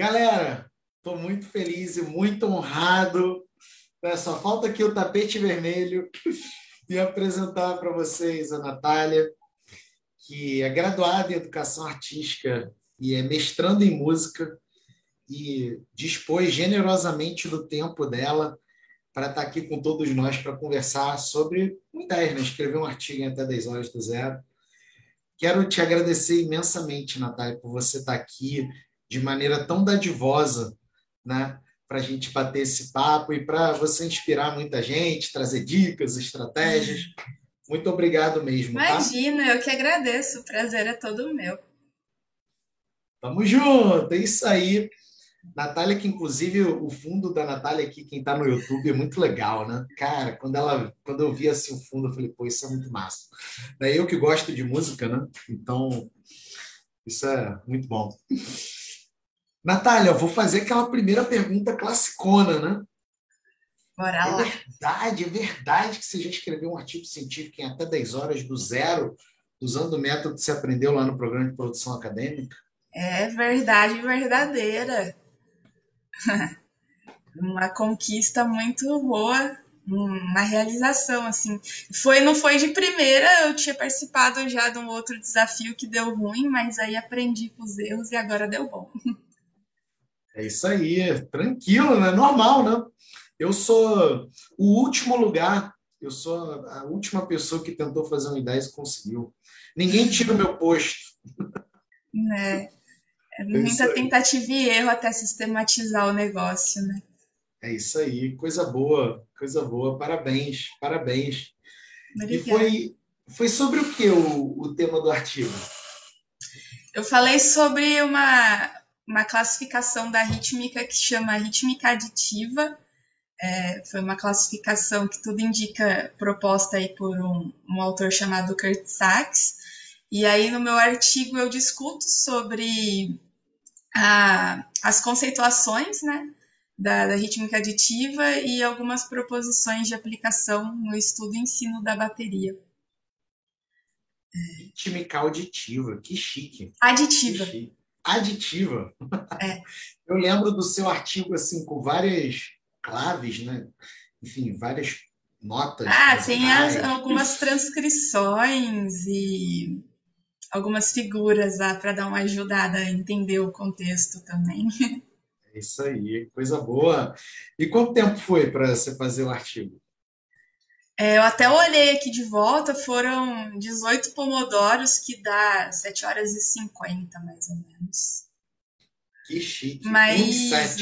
Galera, estou muito feliz e muito honrado. Só falta aqui o tapete vermelho e apresentar para vocês a Natália, que é graduada em Educação Artística e é mestrando em Música e dispôs generosamente do tempo dela para estar tá aqui com todos nós para conversar sobre ideias, né? escrever um artigo em até 10 horas do zero. Quero te agradecer imensamente, Natália, por você estar tá aqui de maneira tão dadivosa, né? Para a gente bater esse papo e para você inspirar muita gente, trazer dicas, estratégias. Muito obrigado mesmo. Tá? Imagina, tá? eu que agradeço. O prazer é todo meu. Tamo junto, é isso aí. Natália, que inclusive o fundo da Natália aqui, quem está no YouTube, é muito legal, né? Cara, quando ela, quando eu vi assim o fundo, eu falei, pô, isso é muito massa. Daí eu que gosto de música, né? Então, isso é muito bom. Natália, vou fazer aquela primeira pergunta classicona, né? Bora lá. É verdade, é verdade que você já escreveu um artigo científico em até 10 horas do zero, usando o método que você aprendeu lá no programa de produção acadêmica? É verdade verdadeira. uma conquista muito boa, uma realização assim. Foi não foi de primeira, eu tinha participado já de um outro desafio que deu ruim, mas aí aprendi com os erros e agora deu bom. É isso aí, tranquilo, né? Normal, né? Eu sou o último lugar, eu sou a última pessoa que tentou fazer um 10 e conseguiu. Ninguém tira o meu posto. É. É muita é tentativa e erro até sistematizar o negócio, né? É isso aí, coisa boa, coisa boa, parabéns, parabéns. Obrigada. E foi, foi sobre o que o, o tema do artigo? Eu falei sobre uma, uma classificação da rítmica que chama rítmica aditiva. É, foi uma classificação que tudo indica proposta aí por um, um autor chamado Kurt Sachs. E aí no meu artigo eu discuto sobre a, as conceituações né, da, da rítmica aditiva e algumas proposições de aplicação no estudo e ensino da bateria. Rítmica auditiva, que chique. Aditiva. Que chique. Aditiva. É. Eu lembro do seu artigo assim com várias claves, né? Enfim, várias notas. Ah, tem as, algumas transcrições e algumas figuras lá para dar uma ajudada a entender o contexto também. É isso aí, coisa boa. E quanto tempo foi para você fazer o artigo? É, eu até olhei aqui de volta, foram 18 pomodoros, que dá 7 horas e 50, mais ou menos. Que chique. Mas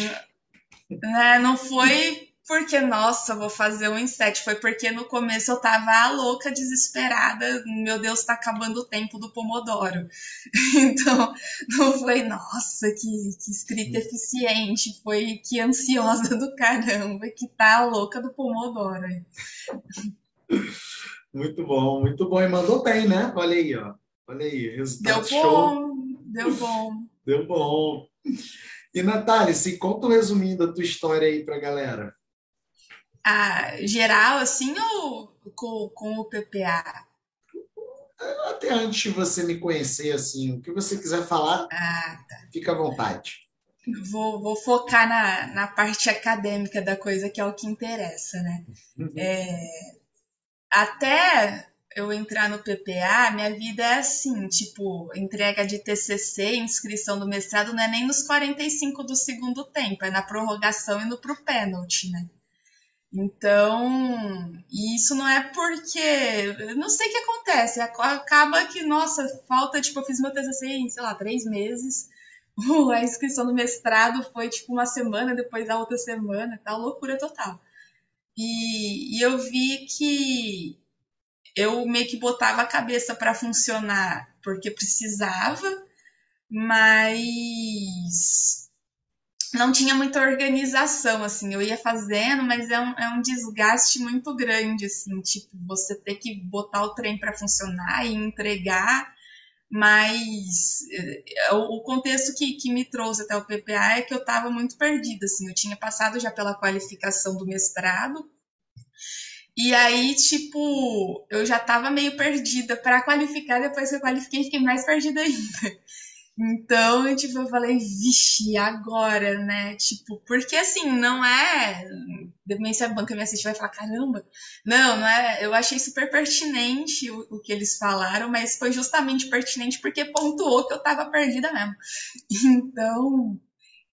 né, não foi porque, nossa, vou fazer um inset. Foi porque no começo eu tava louca, desesperada. Meu Deus, tá acabando o tempo do Pomodoro. Então, não foi, nossa, que, que escrita eficiente. Foi que ansiosa do caramba, que tá louca do Pomodoro. Muito bom, muito bom. E mandou bem, né? Olha aí, ó. Olha aí, resultado deu bom, Deu bom. Deu bom. E, Natália, se conta um resuminho da tua história aí pra galera a geral, assim, ou com, com o PPA? Até antes de você me conhecer, assim, o que você quiser falar, ah, tá. fica à vontade. Vou, vou focar na, na parte acadêmica da coisa, que é o que interessa, né? Uhum. É, até eu entrar no PPA, minha vida é assim, tipo, entrega de TCC, inscrição do mestrado, não é nem nos 45 do segundo tempo, é na prorrogação e no pro pênalti, né? Então, isso não é porque. Não sei o que acontece. Acaba que, nossa, falta. Tipo, eu fiz meu TCC em, sei lá, três meses. A inscrição do mestrado foi, tipo, uma semana, depois da outra semana, tal. Loucura total. E, e eu vi que eu meio que botava a cabeça para funcionar porque precisava, mas não tinha muita organização, assim, eu ia fazendo, mas é um, é um desgaste muito grande, assim, tipo, você ter que botar o trem para funcionar e entregar, mas é, o, contexto que, que me trouxe até o PPA é que eu estava muito perdida, assim, eu tinha passado já pela qualificação do mestrado, e aí, tipo, eu já estava meio perdida para qualificar, depois que eu qualifiquei, fiquei mais perdida ainda. Então, tipo, eu falei, vixe, agora, né? Tipo, porque assim, não é. Depois se a banca me assistir vai falar, caramba. Não, não é. Eu achei super pertinente o, o, que eles falaram, mas foi justamente pertinente porque pontuou que eu tava perdida mesmo. Então.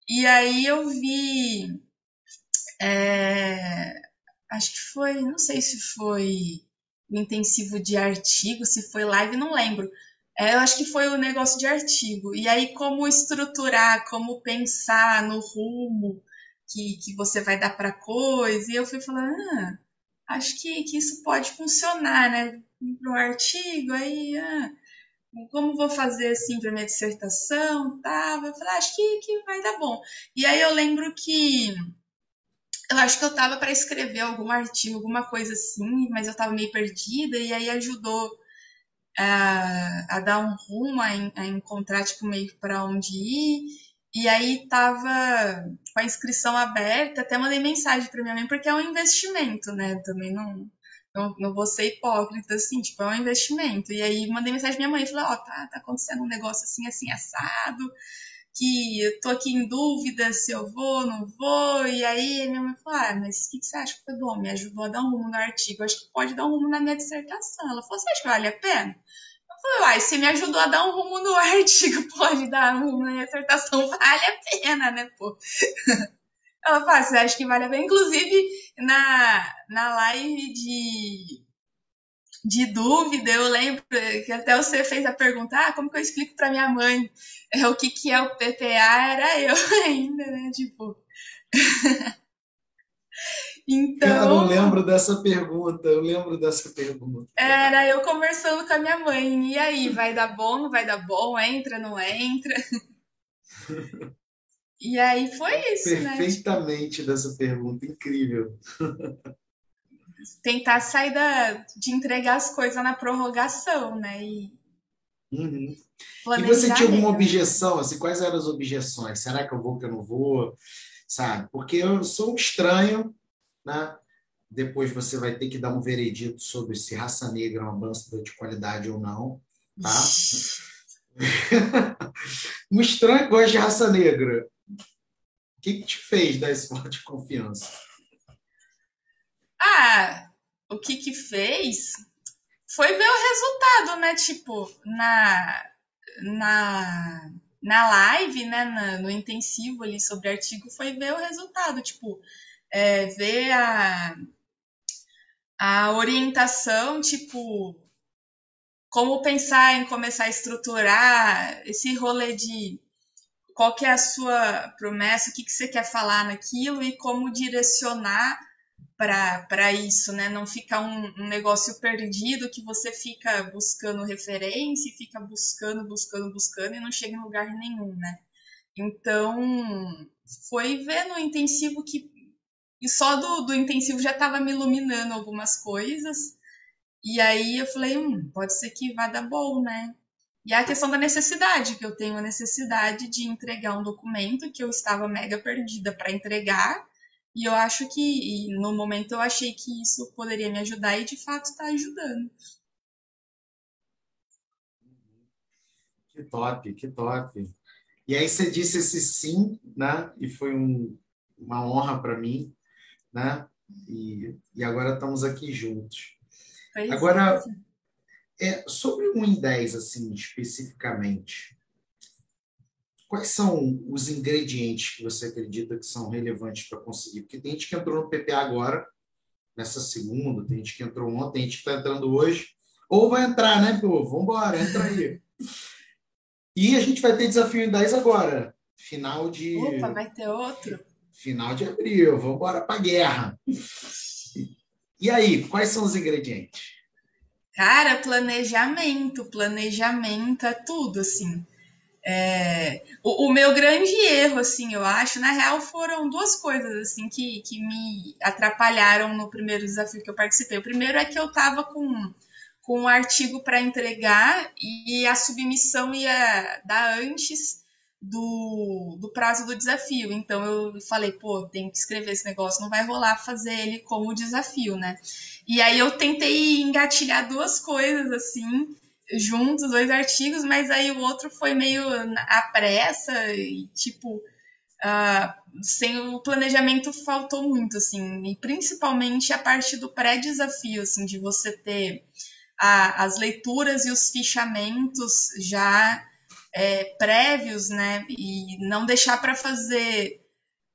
E aí eu vi. É, acho que foi, não sei se foi o intensivo de artigo, se foi live, não lembro eu acho que foi o negócio de artigo. E aí, como estruturar, como pensar no rumo que, que você vai dar para coisa. E eu fui falando, ah, acho que, que isso pode funcionar, né? Para um artigo, aí, ah, como vou fazer assim para minha dissertação, tá? Eu falei, ah, acho que, que vai dar bom. E aí eu lembro que eu acho que eu tava para escrever algum artigo, alguma coisa assim, mas eu tava meio perdida e aí ajudou a, a dar um rumo, a, a encontrar tipo, meio para onde ir. E aí tava com a inscrição aberta, até mandei mensagem para minha mãe, porque é um investimento, né? Também não, não, não vou ser hipócrita, assim, tipo, é um investimento. E aí mandei mensagem pra minha mãe falei, ó, oh, tá, tá acontecendo um negócio assim, assim, assado, que eu tô aqui em dúvida se eu vou, não vou. E aí minha mãe falou, ah, mas o que, que você acha que foi bom? Me ajudou a dar um rumo no artigo, acho que pode dar um rumo na minha dissertação. Ela falou, você acha que vale a pena? falei, uai, se me ajudou a dar um rumo no artigo, pode dar um rumo na minha dissertação, vale a pena, né, pô? Ela fala, você acha que vale a pena? Inclusive, na, na live de, de dúvida, eu lembro que até você fez a pergunta, ah, como que eu explico para minha mãe é, o que, que é o PPA? Era eu ainda, né, tipo... Então, eu não lembro dessa pergunta, eu lembro dessa pergunta. Era eu conversando com a minha mãe, e aí, vai dar bom, não vai dar bom, entra, não entra? e aí foi isso, né? Perfeitamente né? dessa pergunta, incrível. Tentar sair da, de entregar as coisas na prorrogação, né? E, uhum. e você tinha alguma objeção? Assim, quais eram as objeções? Será que eu vou, que eu não vou? Sabe? Porque eu sou um estranho né? Depois você vai ter que dar um veredito sobre se raça negra é uma banda de qualidade ou não. Tá? um estranho gosta de raça negra. O que, que te fez dar esse voto de confiança? Ah, o que que fez foi ver o resultado, né? Tipo, na, na, na live, né? Na, no intensivo ali sobre artigo, foi ver o resultado. Tipo, é, ver a, a orientação, tipo, como pensar em começar a estruturar esse rolê de qual que é a sua promessa, o que, que você quer falar naquilo e como direcionar para isso, né? Não ficar um, um, negócio perdido que você fica buscando referência fica buscando, buscando, buscando e não chega em lugar nenhum, né? Então, foi ver no intensivo que e só do, do intensivo já estava me iluminando algumas coisas. E aí eu falei, hum, pode ser que vá dar bom, né? E a questão da necessidade, que eu tenho a necessidade de entregar um documento que eu estava mega perdida para entregar. E eu acho que, no momento, eu achei que isso poderia me ajudar e de fato está ajudando. Que top, que top. E aí você disse esse sim, né? E foi um, uma honra para mim né? E, e agora estamos aqui juntos. É agora, é, sobre o 1 em 10, assim, especificamente, quais são os ingredientes que você acredita que são relevantes para conseguir? Porque tem gente que entrou no PPA agora, nessa segunda, tem gente que entrou ontem, tem gente que está entrando hoje, ou vai entrar, né, pô? Vamos embora, entra aí. E a gente vai ter desafio em 10 agora, final de. Opa, vai ter outro? final de abril, vamos embora para a guerra. E aí, quais são os ingredientes? Cara, planejamento, planejamento é tudo, assim. É, o, o, meu grande erro, assim, eu acho, na real, foram duas coisas, assim, que, que me atrapalharam no primeiro desafio que eu participei. O primeiro é que eu tava com, com um artigo para entregar e a submissão ia dar antes do, do prazo do desafio. Então eu falei, pô, tem que escrever esse negócio, não vai rolar fazer ele como desafio, né? E aí eu tentei engatilhar duas coisas assim, juntos, dois artigos, mas aí o outro foi meio à pressa e, tipo, uh, sem o planejamento faltou muito, assim, e principalmente a parte do pré-desafio, assim, de você ter a, as leituras e os fichamentos já é, prévios, né, e não deixar para fazer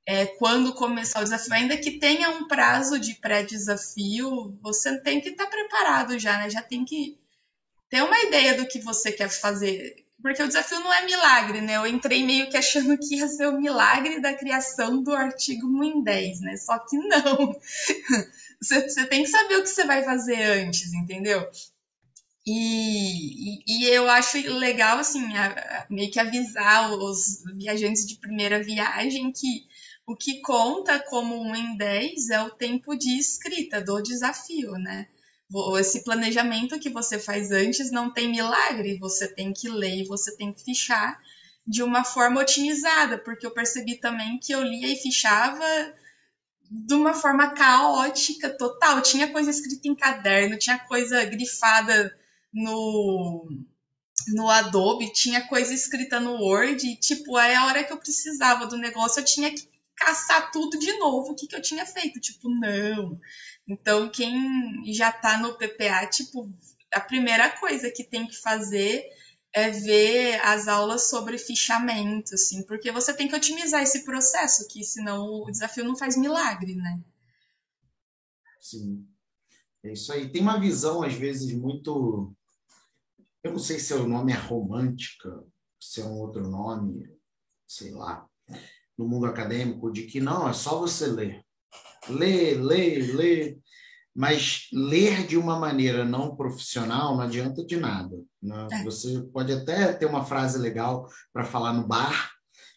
é, quando começar o desafio, ainda que tenha um prazo de pré-desafio, você tem que estar tá preparado já, né, já tem que ter uma ideia do que você quer fazer. Porque o desafio não é milagre, né? Eu entrei meio que achando que ia ser o milagre da criação do artigo 1 em 10, né? Só que não. Você, você tem que saber o que você vai fazer antes, entendeu? E, e, e, eu acho legal, assim, a, a, meio que avisar os viajantes de primeira viagem que o que conta como um em 10 é o tempo de escrita do desafio, né? Esse planejamento que você faz antes não tem milagre, você tem que ler você tem que fichar de uma forma otimizada, porque eu percebi também que eu lia e fichava de uma forma caótica total. Tinha coisa escrita em caderno, tinha coisa grifada no, no Adobe, tinha coisa escrita no Word, e tipo, aí a hora que eu precisava do negócio, eu tinha que caçar tudo de novo, o que, que eu tinha feito. Tipo, não, então, quem já está no PPA, tipo, a primeira coisa que tem que fazer é ver as aulas sobre fichamento, assim, porque você tem que otimizar esse processo, que senão o desafio não faz milagre, né? Sim. É isso aí. Tem uma visão, às vezes, muito. Eu não sei se o nome é romântica, se é um outro nome, sei lá, no mundo acadêmico, de que não, é só você ler ler, ler, ler, mas ler de uma maneira não profissional não adianta de nada. Né? É. Você pode até ter uma frase legal para falar no bar,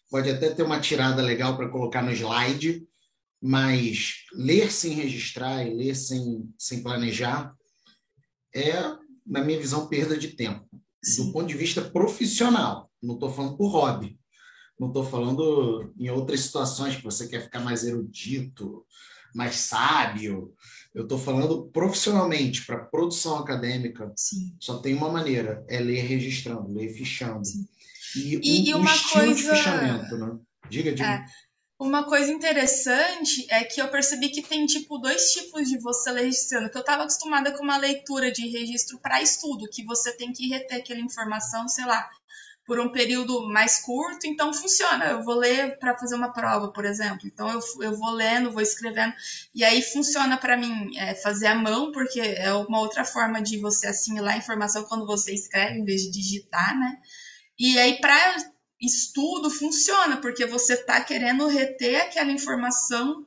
pode até ter uma tirada legal para colocar no slide, mas ler sem registrar e ler sem, sem planejar é, na minha visão, perda de tempo. Sim. Do ponto de vista profissional, não estou falando por hobby. Não estou falando em outras situações que você quer ficar mais erudito, mais sábio. Eu estou falando profissionalmente, para produção acadêmica, Sim. só tem uma maneira, é ler registrando, ler fichando. Sim. E, e, um, e uma um estilo coisa... de fichamento, né? Diga, diga. É. Uma coisa interessante é que eu percebi que tem tipo dois tipos de você ler registrando. Que eu estava acostumada com uma leitura de registro para estudo, que você tem que reter aquela informação, sei lá, por um período mais curto, então funciona. Eu vou ler para fazer uma prova, por exemplo. Então eu, eu vou lendo, vou escrevendo, e aí funciona para mim é, fazer à mão, porque é uma outra forma de você assimilar a informação quando você escreve, em vez de digitar, né? E aí para estudo funciona, porque você está querendo reter aquela informação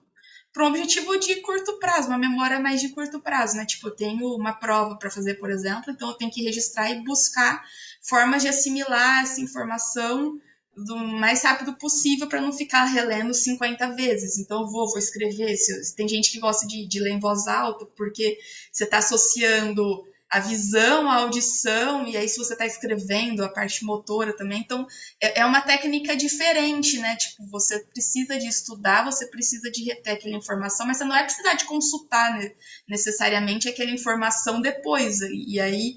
para um objetivo de curto prazo, uma memória mais de curto prazo, né? Tipo, eu tenho uma prova para fazer, por exemplo, então eu tenho que registrar e buscar formas de assimilar essa informação do mais rápido possível para não ficar relendo 50 vezes. Então, eu vou, vou escrever. Se, tem gente que gosta de, de ler em voz alta, porque você está associando a visão, a audição, e aí se você está escrevendo, a parte motora também. Então, é, é, uma técnica diferente, né? Tipo, você precisa de estudar, você precisa de reter aquela informação, mas você não vai precisar de consultar né, necessariamente aquela informação depois. E aí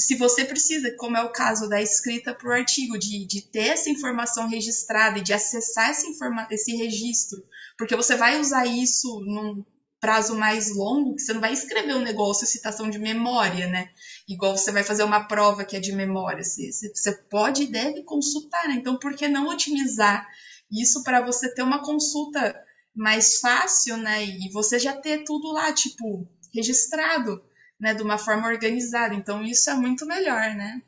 se você precisa, como é o caso da escrita para o artigo, de, de ter essa informação registrada e de acessar essa informa esse registro, porque você vai usar isso num prazo mais longo, que você não vai escrever um negócio citação de memória, né? Igual você vai fazer uma prova que é de memória. Você, você pode e deve consultar, né? Então, por que não otimizar isso para você ter uma consulta mais fácil, né? E você já ter tudo lá, tipo, registrado né, de uma forma organizada. Então, isso é muito melhor, né?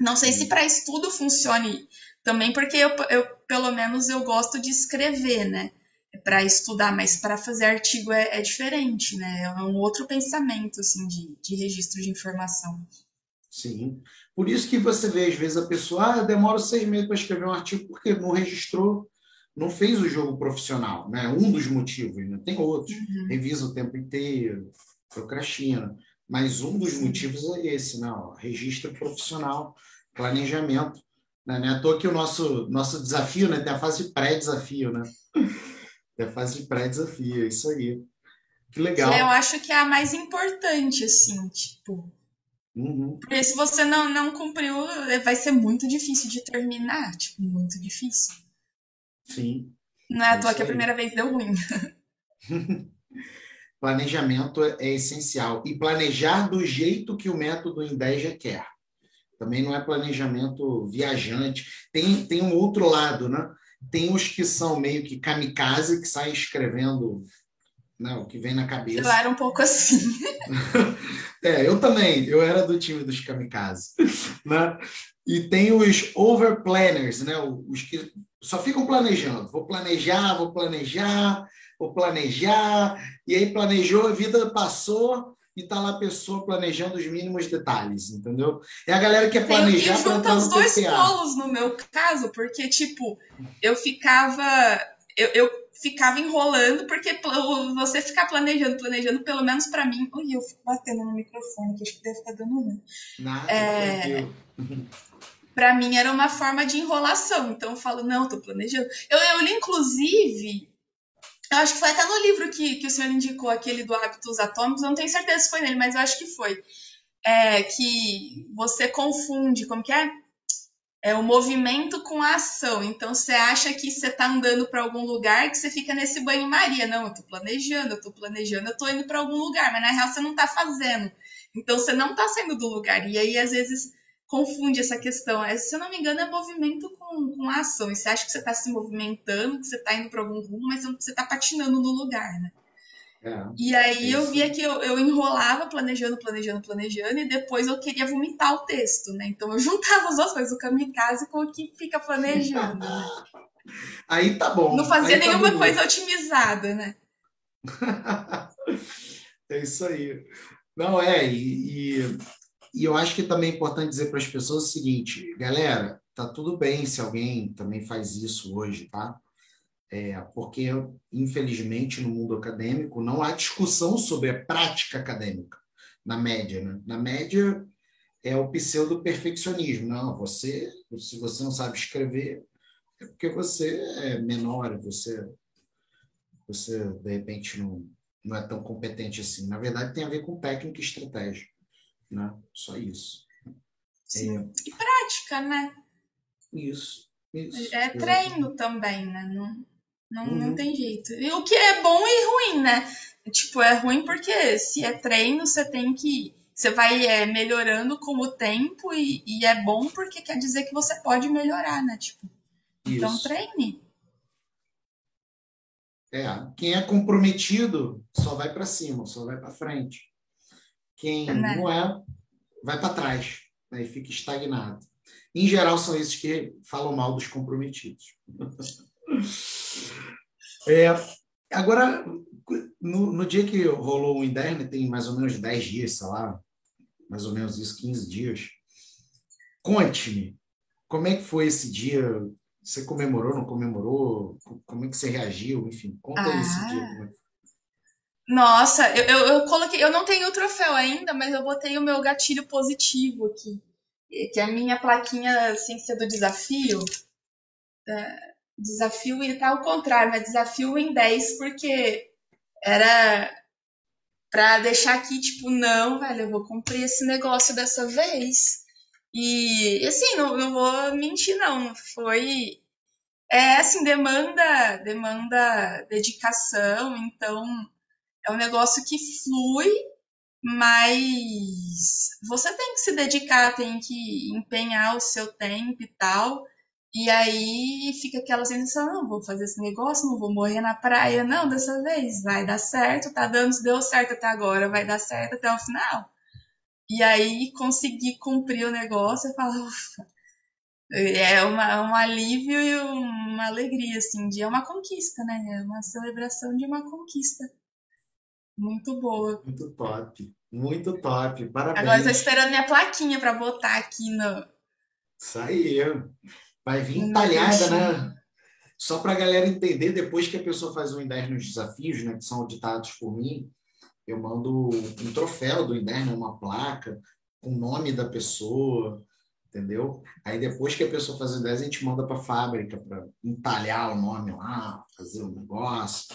Não sei se para estudo funcione também, porque eu, eu, pelo menos, eu gosto de escrever, né? Para estudar, mas para fazer artigo é, é, diferente, né? É um outro pensamento, assim, de, de registro de informação. Sim. Por isso que você vê, às vezes, a pessoa, ah, demora seis meses para escrever um artigo porque não registrou, não fez o jogo profissional, né? Um dos motivos, né? Tem outros. Uhum. Revisa o tempo inteiro, procrastina. Mas um dos motivos é esse, né? registro profissional, planejamento. Né? Não é à toa que o nosso, nosso desafio né? tem a fase pré-desafio, né? Tem a fase de pré-desafio, é isso aí. Que legal. Eu acho que é a mais importante, assim, tipo. Uhum. Porque se você não, não cumpriu, vai ser muito difícil de terminar. Tipo, muito difícil. Sim. Não é à É toa isso que a primeira vez deu ruim. Planejamento é essencial. E planejar do jeito que o método Indeja quer. Também não é planejamento viajante. Tem, tem um outro lado, né? Tem os que são meio que kamikaze, que saem escrevendo né, o que vem na Eu cabeça. era um pouco assim. É, eu também. Eu era do time dos kamikaze. Né? E tem os overplanners, né? Os que só ficam planejando. Vou planejar, vou planejar, vou planejar. E aí planejou, a vida passou e tá lá a pessoa planejando os mínimos detalhes, entendeu? É a galera que que planejar para junta entrar os dois polos no meu caso, porque, tipo, eu ficava. Eu, eu ficava enrolando, porque você ficar planejando, planejando, pelo menos pra mim. Ui, eu fico batendo no microfone, que acho que deve estar dando ruim. Nada, É. Pra mim era uma forma de enrolação. Então eu falo, não, tô planejando. Eu, eu li, inclusive. Eu acho que foi até no livro que, que o senhor indicou, aquele do Hábitos Atômicos. Eu não tenho certeza se foi nele, mas eu acho que foi. É, que você confunde, como que é? É o movimento com a ação. Então você acha que você tá andando para algum lugar que você fica nesse banho-maria. Não, eu tô planejando, eu tô planejando, eu tô indo para algum lugar, mas na real você não tá fazendo. Então você não tá saindo do lugar. E aí, às vezes, confunde essa questão. É, se eu não me engano, é movimento com, com ação. E você acha que você tá se movimentando, que você tá indo para algum rumo, mas você tá patinando no lugar, né? É. E aí eu Isso. via que eu, eu enrolava planejando, planejando, planejando, e depois eu queria vomitar o texto, né? Então eu juntava as duas coisas, o kamikaze com o que fica planejando. né? Aí tá bom. Não fazia tá nenhuma coisa otimizada, né? É isso aí. Não, é, e, e, e eu acho que também é importante dizer para as pessoas o seguinte, galera, tá tudo bem se alguém também faz isso hoje, tá? É, porque, infelizmente, no mundo acadêmico não há discussão sobre a prática acadêmica, na média, né? Na média é o pseudo-perfeccionismo. Não, você, se você não sabe escrever, é porque você é menor, você, você de repente, não, não é tão competente assim. Na verdade, tem a ver com técnica e estratégia, né? Só isso. Sim. E prática, né? Isso. isso É exatamente. treino também, né? Não, não, não Uhum. tem jeito. E o que é bom e ruim, né? Tipo, é ruim porque se é treino, você tem que. Você vai é, melhorando com o tempo e, e é bom porque quer dizer que você pode melhorar, né? Tipo, então treine. É, quem é comprometido só vai para cima, só vai para frente. Quem Né? não é, vai para trás, aí fica estagnado. Em geral, são esses que falam mal dos comprometidos. É, agora, no, no dia que rolou o Inderno, tem mais ou menos 10 dias, sei lá, mais ou menos isso, 15 dias. Conte-me, como é que foi esse dia? Você comemorou, não comemorou? Como é que você reagiu? Enfim, conta aí esse Ah. dia. Nossa, eu, eu, eu coloquei. Eu não tenho o troféu ainda, mas eu botei o meu gatilho positivo aqui. Que é a minha plaquinha sem ser do desafio. É, desafio e tá ao contrário, mas desafio em 10, porque era pra deixar aqui, tipo, não, velho, eu vou cumprir esse negócio dessa vez. E assim, não, não vou mentir, não. Foi. É assim, demanda, demanda dedicação, então é um negócio que flui, mas você tem que se dedicar, tem que empenhar o seu tempo e tal. E aí fica aquela sensação, não, vou fazer esse negócio, não vou morrer na praia, não, dessa vez vai dar certo, tá dando, deu certo até agora, vai dar certo até o final. E aí conseguir cumprir o negócio, eu falo, ufa, é uma, um alívio e uma alegria, assim, de, é uma conquista, né? É uma celebração de uma conquista. Muito boa. Muito top. Muito top. Parabéns. Agora tô esperando minha plaquinha pra botar aqui no. Isso aí. Vai vir No talhada, cantinho. né? Só para a galera entender, depois que a pessoa faz o Inderno nos desafios, né, que são auditados por mim, eu mando um troféu do Inderno, uma placa, com o nome da pessoa, entendeu? Aí depois que a pessoa faz o 10, a gente manda para a fábrica para entalhar o nome lá, fazer o negócio.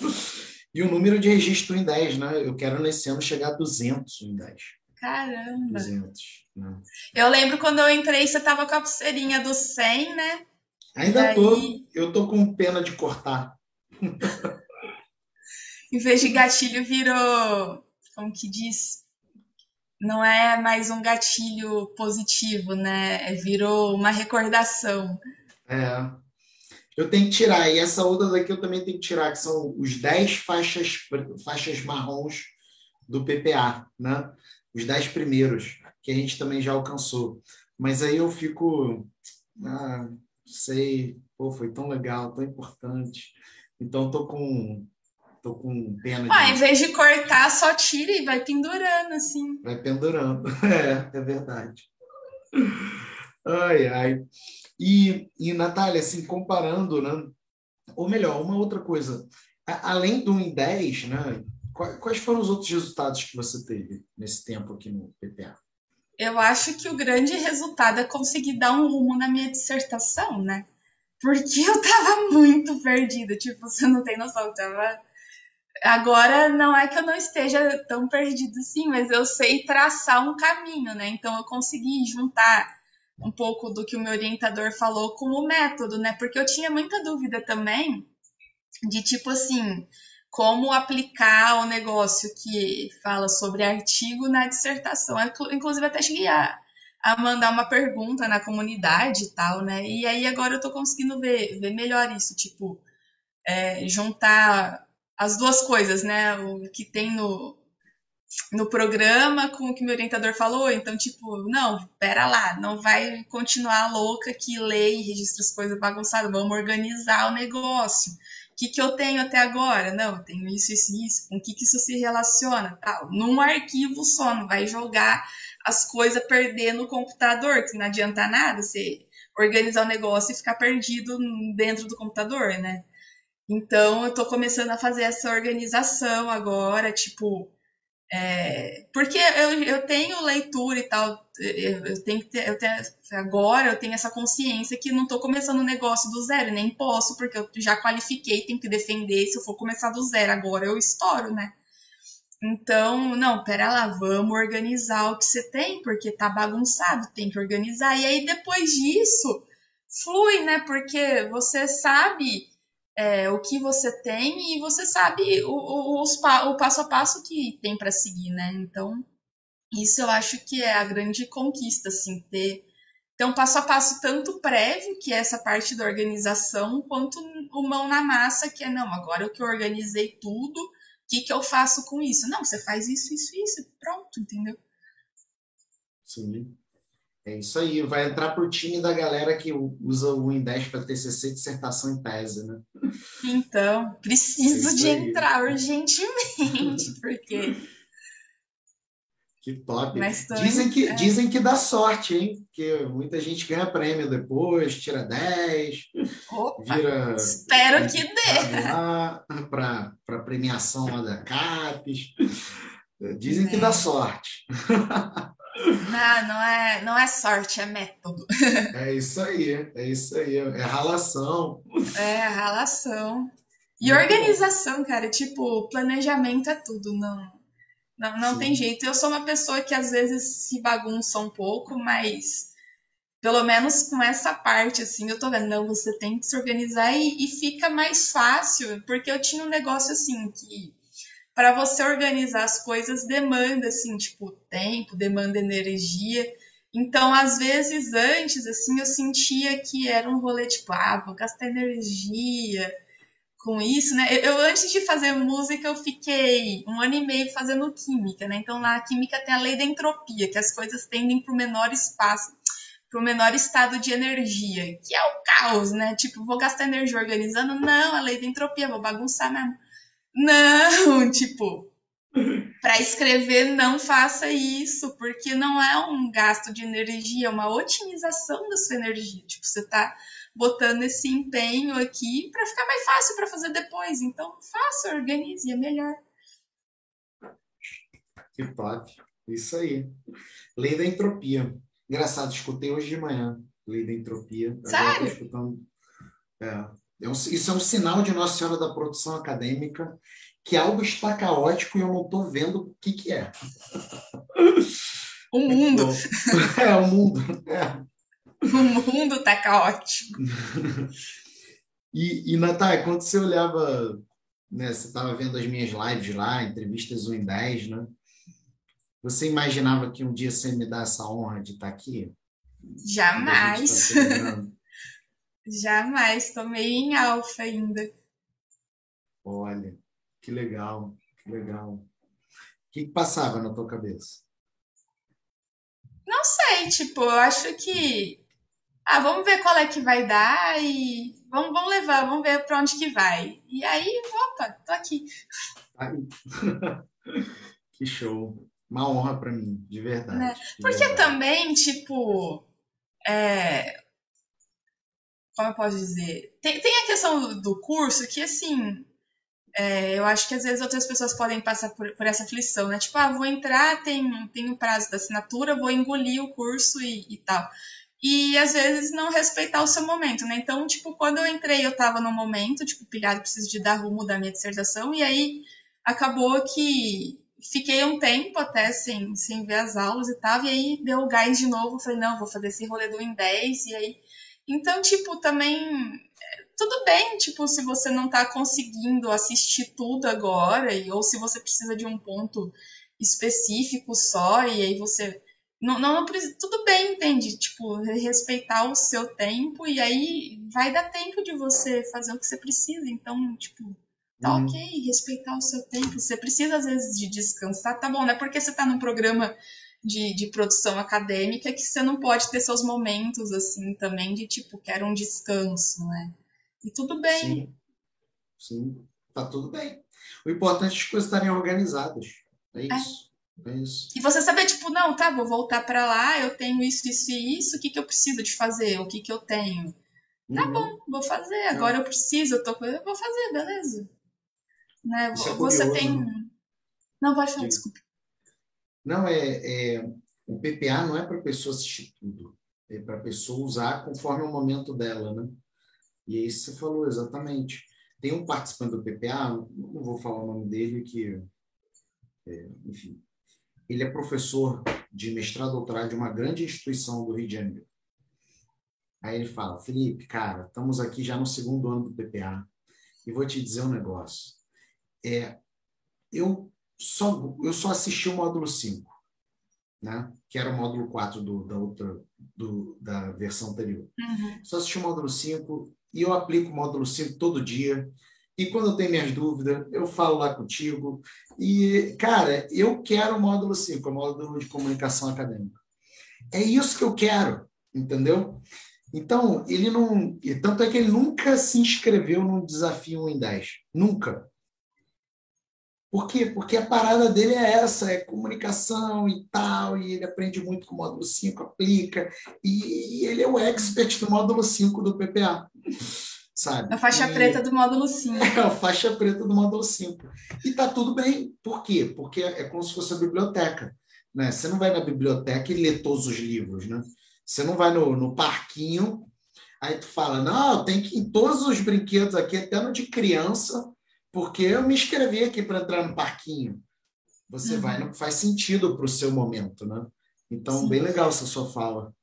E o número de registro em 10, né? Eu quero nesse ano chegar a 200 em 10. Caramba. 200. Né? Eu lembro quando eu entrei, você tava com a pulseirinha do 100, né? Ainda Daí... tô. Eu tô com pena de cortar. em vez de gatilho, virou. Como que diz? Não é mais um gatilho positivo, né? Virou uma recordação. É. Eu tenho que tirar, e essa outra daqui eu também tenho que tirar, que são os 10 faixas, faixas marrons do PPA, né? Os 10 primeiros, que a gente também já alcançou. Mas aí eu fico. Ah, sei, pô, foi tão legal, tão importante. Então tô com tô com pena ah, de... em vez de cortar, só tira e vai pendurando assim. Vai pendurando. É, é verdade. Ai, ai. E, e Natália, assim, comparando, né? Ou melhor, uma outra coisa. Além do em 10, né? Quais foram os outros resultados que você teve nesse tempo aqui no PPA? Eu acho que o grande resultado é conseguir dar um rumo na minha dissertação, né? Porque eu tava muito perdida, tipo, você não tem noção, eu tava. Agora não é que eu não esteja tão perdida assim, mas eu sei traçar um caminho, né? Então eu consegui juntar um pouco do que o meu orientador falou com o método, né? Porque eu tinha muita dúvida também de tipo assim, como aplicar o negócio que fala sobre artigo na dissertação. Inclusive, até cheguei a, a mandar uma pergunta na comunidade e tal, né? E aí agora eu tô conseguindo ver, ver melhor isso, tipo, é, juntar as duas coisas, né? O que tem no, no programa com o que meu orientador falou. Então, tipo, não, pera lá, não vai continuar louca que lê e registra as coisas bagunçadas, vamos organizar o negócio o que, que eu tenho até agora? Não, eu tenho isso, isso isso. Com o que, que isso se relaciona? Tal. Num arquivo só, não vai jogar as coisas perder no computador, que não adianta nada você organizar o negócio e ficar perdido dentro do computador, né? Então, eu estou começando a fazer essa organização agora, tipo, é, porque eu, eu tenho leitura e tal, eu, eu tenho que ter, eu tenho, agora eu tenho essa consciência que não estou começando um negócio do zero, nem posso, porque eu já qualifiquei, tenho que defender, se eu for começar do zero agora eu estouro, né? Então, não, pera lá, vamos organizar o que você tem, porque tá bagunçado, tem que organizar. E aí depois disso, flui, né? Porque você sabe é, o que você tem e você sabe o, o, o passo a passo que tem para seguir, né? Então, isso eu acho que é a grande conquista, assim, ter, ter um passo a passo tanto prévio, que é essa parte da organização, quanto o mão na massa, que é, não, agora que eu organizei tudo, o que, que eu faço com isso? Não, você faz isso, isso, isso, pronto, entendeu? Sim. É isso aí, vai entrar para o time da galera que usa o Win10 para TCC, dissertação em tese, né? Então, preciso é de aí. entrar urgentemente, porque... Que top. Dizem que, é. dizem que dá sorte, hein? Que muita gente ganha prêmio depois, tira 10, Opa, vira... Espero que dê! Para premiação lá da CAPES. Dizem é. que dá sorte. Não, não é, não é sorte, é método. É isso aí, é isso aí, é ralação. É, ralação. E Muito organização, bom. cara, tipo, planejamento é tudo, não, não, não tem jeito. Eu sou uma pessoa que às vezes se bagunça um pouco, mas pelo menos com essa parte, assim, eu tô vendo, não, você tem que se organizar e, e fica mais fácil, porque eu tinha um negócio assim que para você organizar as coisas demanda assim, tipo, tempo, demanda energia. Então, às vezes antes assim, eu sentia que era um rolê tipo, ah, vou gastar energia com isso, né? Eu antes de fazer música, eu fiquei um ano e meio fazendo química, né? Então, lá a química tem a lei da entropia, que as coisas tendem para o menor espaço, para o menor estado de energia, que é o caos, né? Tipo, vou gastar energia organizando? Não, a lei da entropia, vou bagunçar mesmo. Não, tipo, para escrever não faça isso, porque não é um gasto de energia, é uma otimização da sua energia. Tipo, você está botando esse empenho aqui para ficar mais fácil para fazer depois. Então, faça, organize, é melhor. Que top. Isso aí. Lei da entropia. Engraçado, escutei hoje de manhã. Lei da entropia. Sério? escutando. É. É isso é um sinal de Nossa Senhora da produção acadêmica que algo está caótico e eu não estou vendo o que, que é. O mundo. É, o mundo. É. O mundo está caótico. E, e Natália, quando você olhava, né, você estava vendo as minhas lives lá, entrevistas 1 em 10, né? Você imaginava que um dia você me dá essa honra de estar aqui? Jamais. Tá Jamais. Estou meio em alfa ainda. Olha, que legal, que legal. O que, que passava na tua cabeça? Não sei, tipo, eu acho que. Ah, vamos ver qual é que vai dar e vamos, vamos levar, vamos ver para onde que vai. E aí, opa, tô aqui. que show. Uma honra para mim, de verdade. Né? De Porque verdade. também, tipo, é... como eu posso dizer? Tem, tem a questão do curso que, assim, é, eu acho que às vezes outras pessoas podem passar por, por, essa aflição, né? Tipo, ah, vou entrar, tem, tem o prazo da assinatura, vou engolir o curso e, e, tal. E às vezes não respeitar o seu momento, né? Então, tipo, quando eu entrei, eu tava no momento, tipo, pilhado, preciso de dar rumo da minha dissertação, e aí acabou que fiquei um tempo até sem, sem ver as aulas e tal, e aí deu o gás de novo, falei, não, vou fazer esse rolê do em 10, e aí. Então, tipo, também tudo bem, tipo, se você não tá conseguindo assistir tudo agora, e, ou se você precisa de um ponto específico só, e aí você. Não, não, não precisa. Tudo bem, entende? Tipo, respeitar o seu tempo, e aí vai dar tempo de você fazer o que você precisa. Então, tipo, tá hum. ok, respeitar o seu tempo. Você precisa, às vezes, de descansar, tá bom, não é porque você tá num programa. De, de, produção acadêmica que você não pode ter seus momentos assim também de tipo quero um descanso, né? E tudo bem. Sim, sim, tá tudo bem. O importante é as coisas estarem organizadas. É, é. isso. É. é isso. E você saber, tipo, não, tá, vou voltar para lá, eu tenho isso, isso e isso, o que, que eu preciso de fazer? O que, que eu tenho? Tá uhum. bom, vou fazer. Agora é. eu preciso, eu tô com. Eu vou fazer, beleza. Né? É você curioso, tem. Né? Não, vai falar, desculpa. Não, é, é, o PPA não é para a pessoa assistir tudo. É para a pessoa usar conforme o momento dela, né? E é isso que você falou, exatamente. Tem um participante do PPA, não vou falar o nome dele, que, é, enfim, ele é professor de mestrado doutorado de uma grande instituição do Rio de Janeiro. Aí ele fala, Felipe, cara, estamos aqui já no segundo ano do PPA e vou te dizer um negócio. É, eu, só, eu só assisti o módulo 5, né? que era o módulo 4 do, da, outra, do, da versão anterior. Uhum. Só assisti o módulo 5 e eu aplico o módulo 5 todo dia. E quando eu tenho minhas dúvidas, eu falo lá contigo. E, cara, eu quero o módulo 5, o módulo de comunicação acadêmica. É isso que eu quero, entendeu? Então, ele não. Tanto é que ele nunca se inscreveu no desafio 1 em 10. Nunca. Por quê? Porque a parada dele é essa, é comunicação e tal, e ele aprende muito com o módulo 5, aplica, e ele é o expert do módulo 5 do PPA. Sabe? A faixa e... preta do módulo 5. É, a faixa preta do módulo 5. E tá tudo bem. Por quê? Porque é como se fosse a biblioteca. Né? Você não vai na biblioteca e lê todos os livros, né? Você não vai no, no parquinho, aí tu fala, não, tem que ir em todos os brinquedos aqui, até no de criança, porque eu me inscrevi aqui para entrar no parquinho. Você uhum. vai, não faz sentido para o seu momento, né? Então, Sim. bem legal essa sua fala.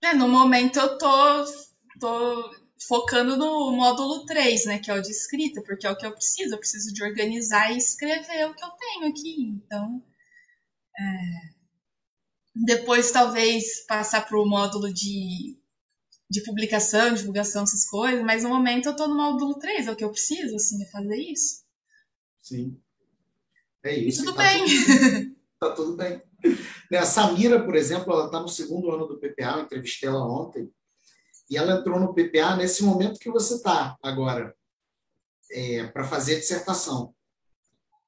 É, no momento eu tô, tô focando no módulo 3, né, que é o de escrita, porque é o que eu preciso, eu preciso de organizar e escrever o que eu tenho aqui. Então, é... depois talvez passar para o módulo de de publicação, divulgação, essas coisas, mas no momento eu estou no módulo 3, é o que eu preciso, assim, é fazer isso. Sim. É isso. E tudo tá bem. Tudo, tá tudo bem. Né, a Samira, por exemplo, ela está no segundo ano do PPA, eu entrevistei ela ontem, e ela entrou no PPA nesse momento que você está agora, é, para fazer a dissertação.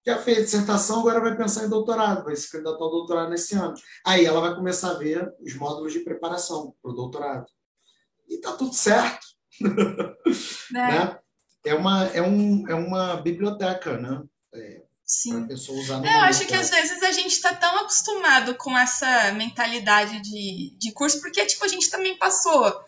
Já fez a dissertação, agora vai pensar em doutorado, vai se candidatar ao doutorado nesse ano. Aí ela vai começar a ver os módulos de preparação para o doutorado e tá tudo certo. É, né? é, uma, é, um, é uma biblioteca, né? É, Sim. pessoa usar Eu acho que às vezes a gente está tão acostumado com essa mentalidade de, de curso, porque tipo, a gente também passou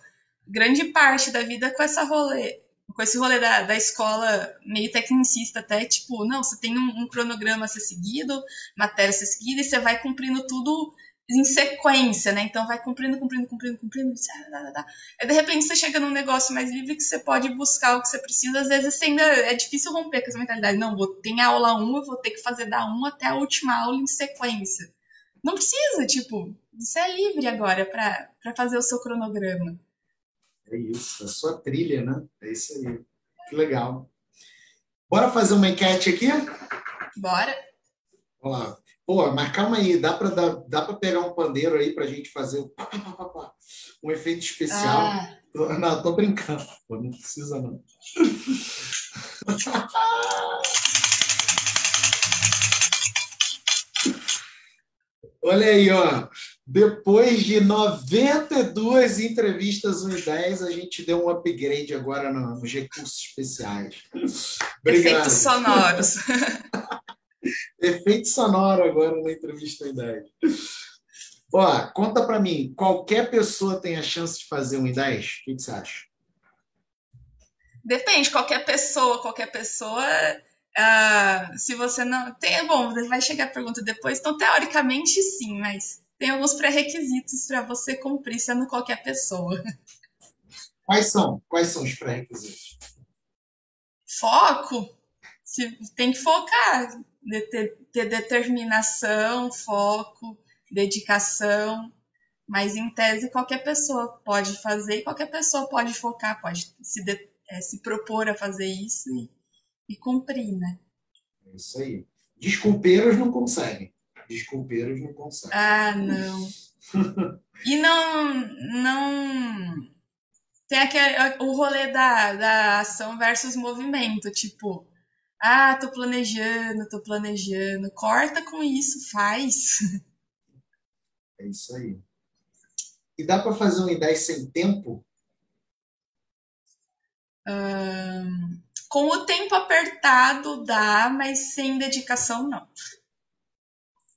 grande parte da vida com essa rolê, com esse rolê da, da escola meio tecnicista até, tipo, não, você tem um, um cronograma a ser seguido, matéria a ser seguida, e você vai cumprindo tudo em sequência, né? Então vai cumprindo, cumprindo, cumprindo, cumprindo. Aí de repente você chega num negócio mais livre que você pode buscar o que você precisa. Às vezes você ainda é difícil romper com essa mentalidade. Não, vou ter aula 1, eu vou ter que fazer da 1 até a última aula em sequência. Não precisa, tipo, você é livre agora para fazer o seu cronograma. É isso, a sua trilha, né? É isso aí. Que legal. Bora fazer uma enquete aqui? Bora. Vamos lá. Pô, mas calma aí, dá para dá, dá pra pegar um pandeiro aí para a gente fazer um efeito especial? Ah. Não, tô brincando. Pô, não precisa, não. Olha aí, ó. Depois de 92 entrevistas 1 e 10, a gente deu um upgrade agora nos recursos especiais. Obrigado. Efeitos sonoros. Efeito sonoro agora na entrevista 1 e 10. Ó, conta para mim, qualquer pessoa tem a chance de fazer um e 10? O que, que você acha? Depende, qualquer pessoa, qualquer pessoa Uh, se você não. Tem, bom, vai chegar a pergunta depois. Então, teoricamente, sim, mas tem alguns pré-requisitos para você cumprir, sendo qualquer pessoa. Quais são? Quais são os pré-requisitos? Foco. Tem que focar. Ter, ter determinação, foco, dedicação. Mas, em tese, qualquer pessoa pode fazer, qualquer pessoa pode focar, pode se, de, é, se propor a fazer isso e e cumprir, né? É isso aí. Desculpeiros não conseguem. Desculpeiros não conseguem. Ah, não. e não, não tem aquele, o rolê da, da ação versus movimento, tipo, ah, tô planejando, tô planejando, corta com isso, faz. É isso aí. E dá para fazer um ideia sem tempo? Um, com o tempo apertado dá, mas sem dedicação não.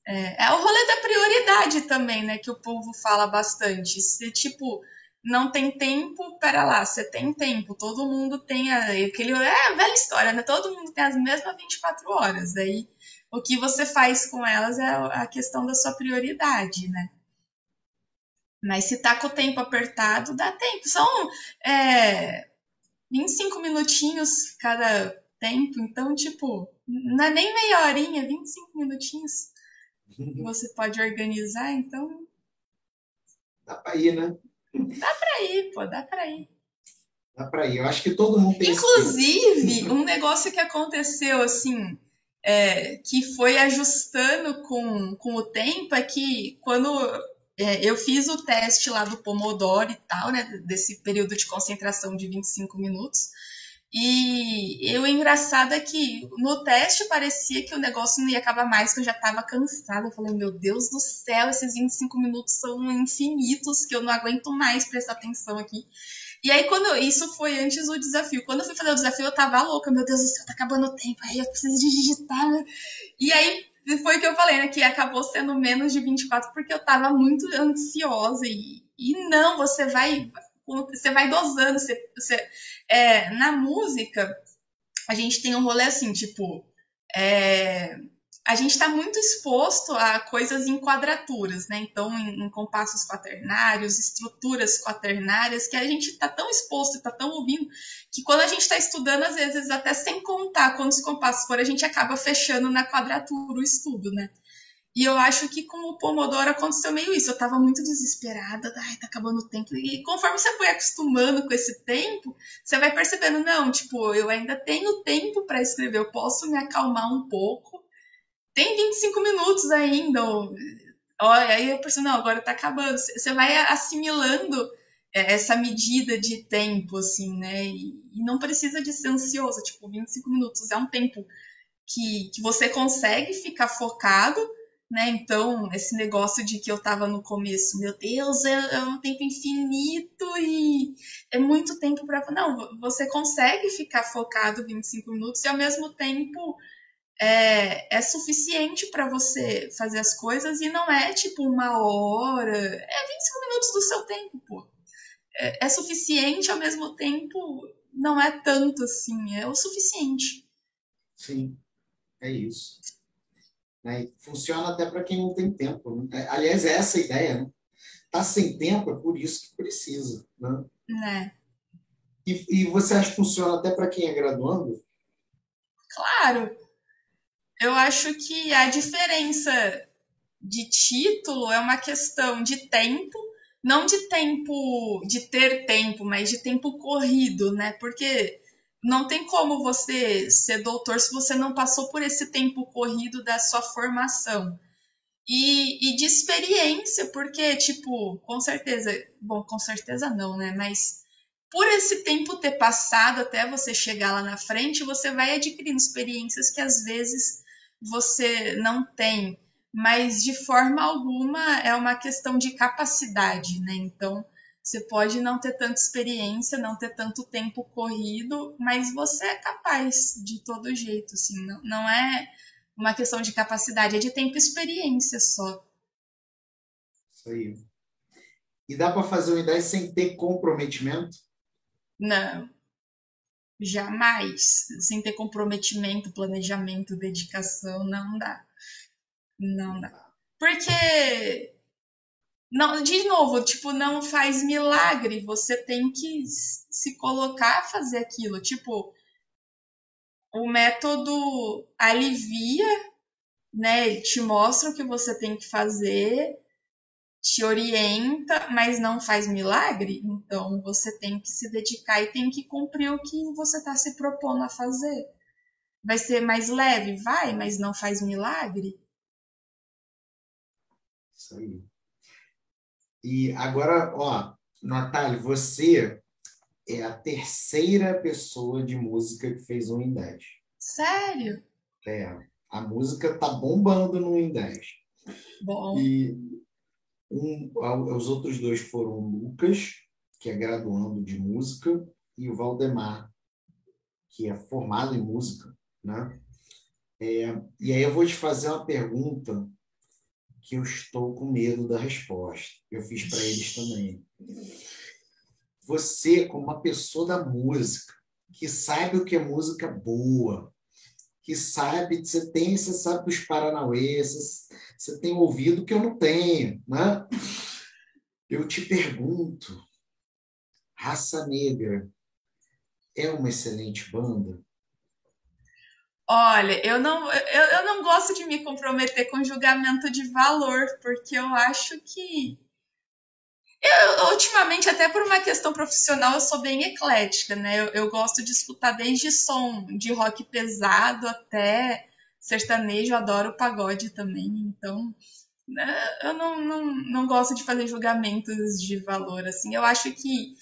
É, é o rolê da prioridade também, né? Que o povo fala bastante. Se, tipo, não tem tempo, pera lá, você tem tempo, todo mundo tem a, aquele. É a velha história, né? Todo mundo tem as mesmas 24 horas. Aí o que você faz com elas é a questão da sua prioridade, né? Mas se tá com o tempo apertado, dá tempo. São é, 25 minutinhos cada tempo, então, tipo, não é nem meia horinha, 25 minutinhos você pode organizar, então. Dá pra ir, né? Dá pra ir, pô, dá pra ir. Dá pra ir. Eu acho que todo mundo tem Inclusive, um negócio que aconteceu, assim, é, que foi ajustando com, com o tempo, é que quando é, eu fiz o teste lá do Pomodoro e tal, né? Desse período de concentração de 25 minutos. E o engraçado é que no teste parecia que o negócio não ia acabar mais, que eu já estava cansada. Eu falei, meu Deus do céu, esses 25 minutos são infinitos, que eu não aguento mais prestar atenção aqui. E aí, quando isso foi antes do desafio. Quando eu fui fazer o desafio, eu tava louca, meu Deus do céu, tá acabando o tempo, aí eu preciso digitar. Né? E aí foi o que eu falei, né? Que acabou sendo menos de 24 porque eu tava muito ansiosa. E, e não, você vai. Você vai dosando. Você, você, é, na música, a gente tem um rolê assim, tipo. É, a gente está muito exposto a coisas em quadraturas, né? Então, em, em compassos quaternários, estruturas quaternárias, que a gente está tão exposto, está tão ouvindo, que quando a gente está estudando, às vezes, até sem contar quantos compassos for, a gente acaba fechando na quadratura o estudo, né? E eu acho que com o Pomodoro aconteceu meio isso. Eu estava muito desesperada, ai, tá acabando o tempo. E conforme você foi acostumando com esse tempo, você vai percebendo, não, tipo, eu ainda tenho tempo para escrever, eu posso me acalmar um pouco tem 25 minutos ainda. Olha, aí eu penso, não, agora tá acabando. Você vai assimilando é, essa medida de tempo, assim, né? E, e, não precisa de ser ansioso. Tipo, 25 minutos é um tempo que, que você consegue ficar focado, né? Então, esse negócio de que eu tava no começo, meu Deus, é, é um tempo infinito e é muito tempo para. Não, você consegue ficar focado 25 minutos e ao mesmo tempo é, é suficiente para você fazer as coisas e não é tipo uma hora, é 25 minutos do seu tempo, pô. É, é suficiente ao mesmo tempo não é tanto assim, é o suficiente. Sim, é isso. Né? Funciona até para quem não tem tempo. Né? É, aliás, é essa a ideia. Né? Tá sem tempo, é por isso que precisa. Né? né? E, e você acha que funciona até para quem é graduando? Claro. Eu acho que a diferença de título é uma questão de tempo, não de tempo, de ter tempo, mas de tempo corrido, né? Porque não tem como você ser doutor se você não passou por esse tempo corrido da sua formação. E, e de experiência, porque, tipo, com certeza, bom, com certeza não, né? Mas por esse tempo ter passado até você chegar lá na frente, você vai adquirindo experiências que às vezes você não tem mas de forma alguma é uma questão de capacidade, né? Então, você pode não ter tanta experiência, não ter tanto tempo corrido, mas você é capaz de todo jeito, assim, não, não é uma questão de capacidade, é de tempo e experiência só. Isso aí. E dá para fazer uma ideia sem ter comprometimento? Não. Jamais. Sem ter comprometimento, planejamento, dedicação, não dá. Não dá. Porque não, de novo, tipo, não faz milagre, você tem que se colocar a fazer aquilo. Tipo, o método alivia, né? Te mostra o que você tem que fazer, te orienta, mas não faz milagre. Então você tem que se dedicar e tem que cumprir o que você está se propondo a fazer. Vai ser mais leve? Vai, mas não faz milagre. Isso aí. E agora, ó, Natália, você é a terceira pessoa de música que fez um em 10. Sério? É. A música tá bombando no em 10. Bom. E um, os outros dois foram o Lucas, que é graduando de música, e o Valdemar, que é formado em música, né? É, e aí eu vou te fazer uma pergunta que eu estou com medo da resposta. Eu fiz para eles também. Você, como uma pessoa da música, que sabe o que é música boa, que sabe, você tem, você sabe dos Paranauê, você, você tem ouvido que eu não tenho, né? Eu te pergunto, Raça Negra é uma excelente banda? Olha, eu não, eu, eu não gosto de me comprometer com julgamento de valor, porque eu acho que. Eu, ultimamente, até por uma questão profissional, eu sou bem eclética, né? Eu, eu gosto de escutar desde som de rock pesado até sertanejo, adoro pagode também. Então, né, eu não, não, não gosto de fazer julgamentos de valor, assim. Eu acho que.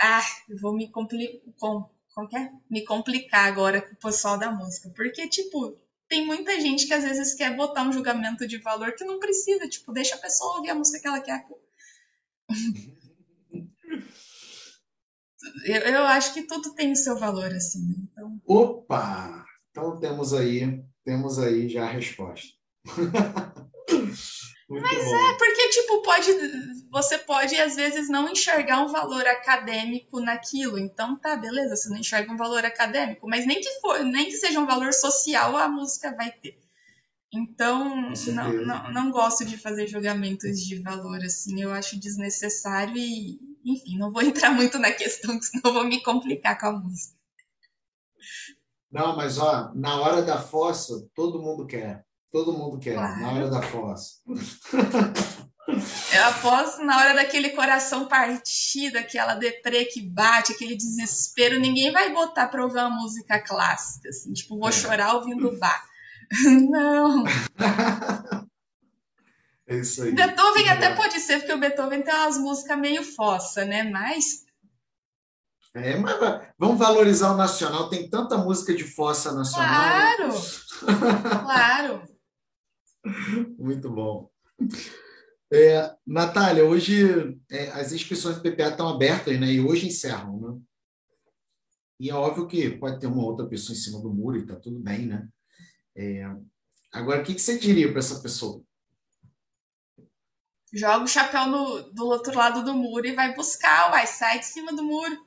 Ah, vou me complicar qualquer, me complicar agora com o pessoal da música. Porque, tipo, tem muita gente que às vezes quer botar um julgamento de valor que não precisa. Tipo, deixa a pessoa ouvir a música que ela quer. eu, eu acho que tudo tem o seu valor, assim. Né? Então... Opa! Então temos aí, temos aí já a resposta. Muito Mas bom. é, porque, tipo, pode. Você pode, às vezes, não enxergar um valor acadêmico naquilo. Então, tá, beleza, você não enxerga um valor acadêmico, mas nem que for, nem que seja um valor social, a música vai ter. Então, não, não, não gosto de fazer julgamentos de valor, assim, eu acho desnecessário e, enfim, não vou entrar muito na questão, senão vou me complicar com a música. Não, mas ó, na hora da fossa, todo mundo quer. Todo mundo quer, claro. na hora da foz. Eu aposto na hora daquele coração partido, aquela deprê que bate, aquele desespero, ninguém vai botar pra ouvir uma música clássica, assim, tipo, vou é. chorar ouvindo bar. Não. É isso aí. Beethoven até pode ser, porque o Beethoven tem umas músicas meio fossa, né? Mas. É, mas vamos valorizar o nacional. Tem tanta música de fossa nacional. Claro! claro! Muito bom. É, Natália, hoje é, as inscrições do PPA estão abertas, né? E hoje encerram, né? E é óbvio que pode ter uma outra pessoa em cima do muro e está tudo bem, né? É, agora, o que, que você diria para essa pessoa? Joga o chapéu no, do outro lado do muro e vai buscar, vai, sai de cima do muro.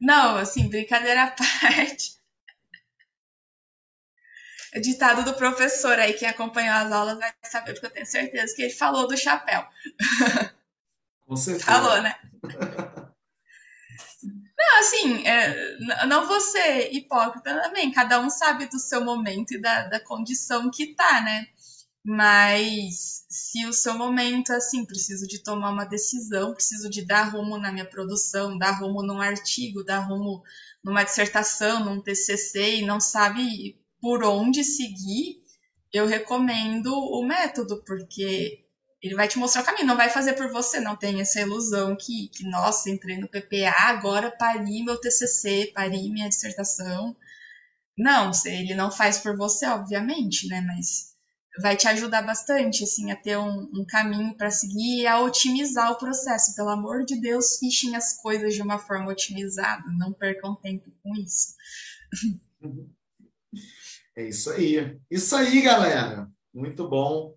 Não, assim, brincadeira à parte. Ditado do professor aí, quem acompanhou as aulas vai saber, porque eu tenho certeza que ele falou do chapéu. Com certeza. Falou, né? Não, assim, é, não vou ser hipócrita também. Cada um sabe do seu momento e da, da condição que tá, né? Mas se o seu momento é assim, preciso de tomar uma decisão, preciso de dar rumo na minha produção, dar rumo num artigo, dar rumo numa dissertação, num TCC e não sabe por onde seguir, eu recomendo o método, porque ele vai te mostrar o caminho, não vai fazer por você, não tem essa ilusão que, que nossa, entrei no PPA, agora pari meu TCC, pari minha dissertação. Não, ele não faz por você, obviamente, né, mas vai te ajudar bastante, assim, a ter um, um caminho para seguir e a otimizar o processo. Pelo amor de Deus, fichem as coisas de uma forma otimizada, não percam tempo com isso. É isso aí. Isso aí, galera. Muito bom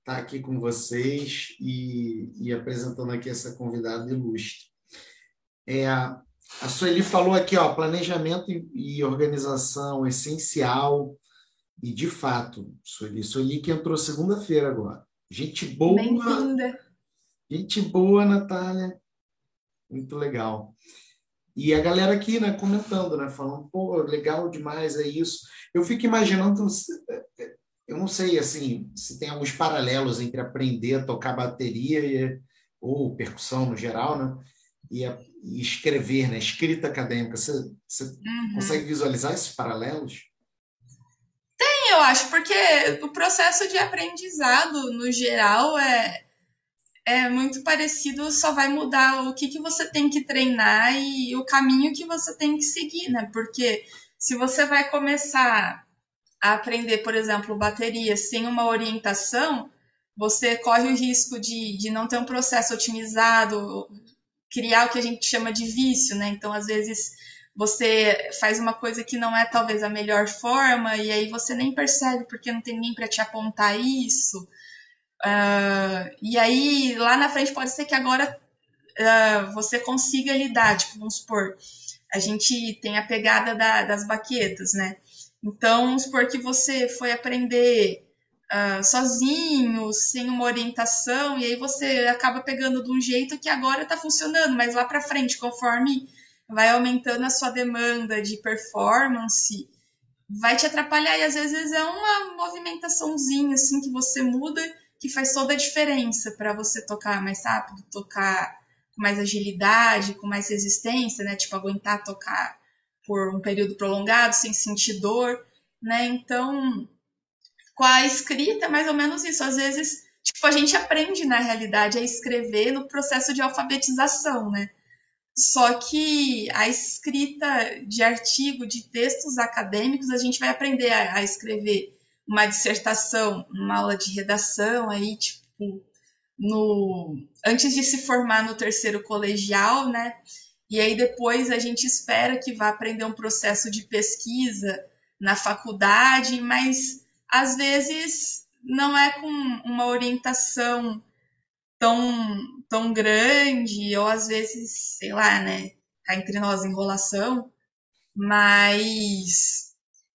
estar aqui com vocês e, e apresentando aqui essa convidada ilustre. É, a Sueli falou aqui, ó, planejamento e organização essencial e de fato, Sueli, Sueli que entrou segunda-feira agora. Gente boa. Bem-vinda. Gente boa, Natália. Muito legal. E a galera aqui, né, comentando, né, falando, pô, legal demais, é isso. Eu fico imaginando, eu não sei, assim, se tem alguns paralelos entre aprender a tocar bateria e, ou percussão no geral, né, e, a, e escrever, né, escrita acadêmica. Você, você uhum. consegue visualizar esses paralelos? eu acho, porque o processo de aprendizado, no geral, é, é muito parecido, só vai mudar o que, que você tem que treinar e o caminho que você tem que seguir, né? Porque se você vai começar a aprender, por exemplo, bateria sem uma orientação, você corre o risco de, de não ter um processo otimizado, criar o que a gente chama de vício, né? Então, às vezes, você faz uma coisa que não é talvez a melhor forma e aí você nem percebe porque não tem ninguém para te apontar isso. Uh, e aí lá na frente pode ser que agora uh, você consiga lidar, tipo, vamos supor, a gente tem a pegada da, das baquetas, né? Então, vamos supor que você foi aprender uh, sozinho, sem uma orientação, e aí você acaba pegando de um jeito que agora está funcionando, mas lá para frente, conforme vai aumentando a sua demanda de performance, vai te atrapalhar e às vezes é uma movimentaçãozinha assim que você muda que faz toda a diferença para você tocar mais rápido, tocar com mais agilidade, com mais resistência, né? Tipo aguentar tocar por um período prolongado sem sentir dor, né? Então, com a escrita é mais ou menos isso. Às vezes, tipo, a gente aprende na realidade a escrever no processo de alfabetização, né? Só que a escrita de artigo, de textos acadêmicos, a gente vai aprender a, a escrever uma dissertação, uma aula de redação aí, tipo, no antes de se formar no terceiro colegial, né? E aí depois a gente espera que vá aprender um processo de pesquisa na faculdade, mas às vezes não é com uma orientação tão, tão grande, ou às vezes, sei lá, né, cá entre nós, enrolação, mas.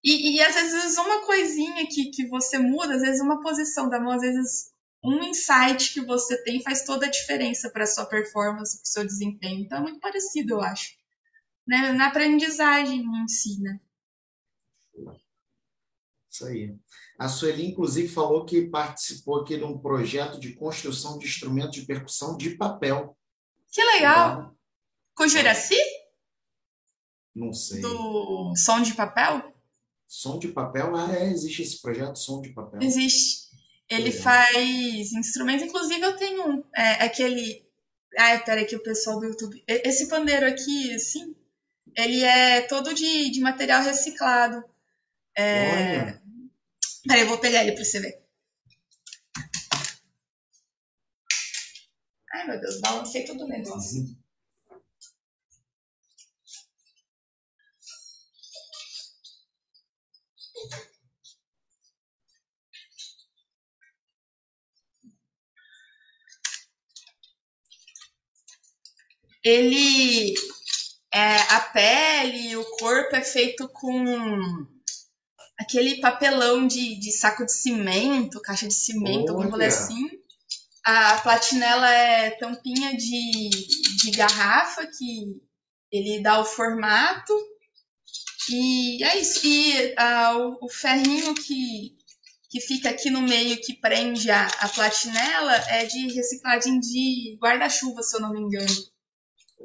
E, e às vezes uma coisinha que, que você muda, às vezes uma posição da mão, às vezes um insight que você tem faz toda a diferença para sua performance, para o seu desempenho. Então é muito parecido, eu acho. Né? Na aprendizagem em si, né? Isso aí. A Sueli, inclusive, falou que participou aqui de um projeto de construção de instrumentos de percussão de papel. Que legal! Então, Com o Juraci? Não sei. Do som de papel? Som de papel? Ah, é, existe esse projeto, som de papel. Existe. Ele faz instrumentos, inclusive eu tenho um, é, aquele. Ai, peraí, que o pessoal do YouTube. Esse pandeiro aqui, assim, ele é todo de, de material reciclado. É, Olha. Peraí, eu vou pegar ele pra você ver. Ai, meu Deus, balancei todo o negócio. Ele É, a pele, o corpo é feito com aquele papelão de, de saco de cimento, caixa de cimento, alguma coisa assim. A platinela é tampinha de, de garrafa que ele dá o formato. E é isso. E ah, o, o, ferrinho que, que fica aqui no meio, que prende a, a platinela, é de reciclagem de guarda-chuva, se eu não me engano.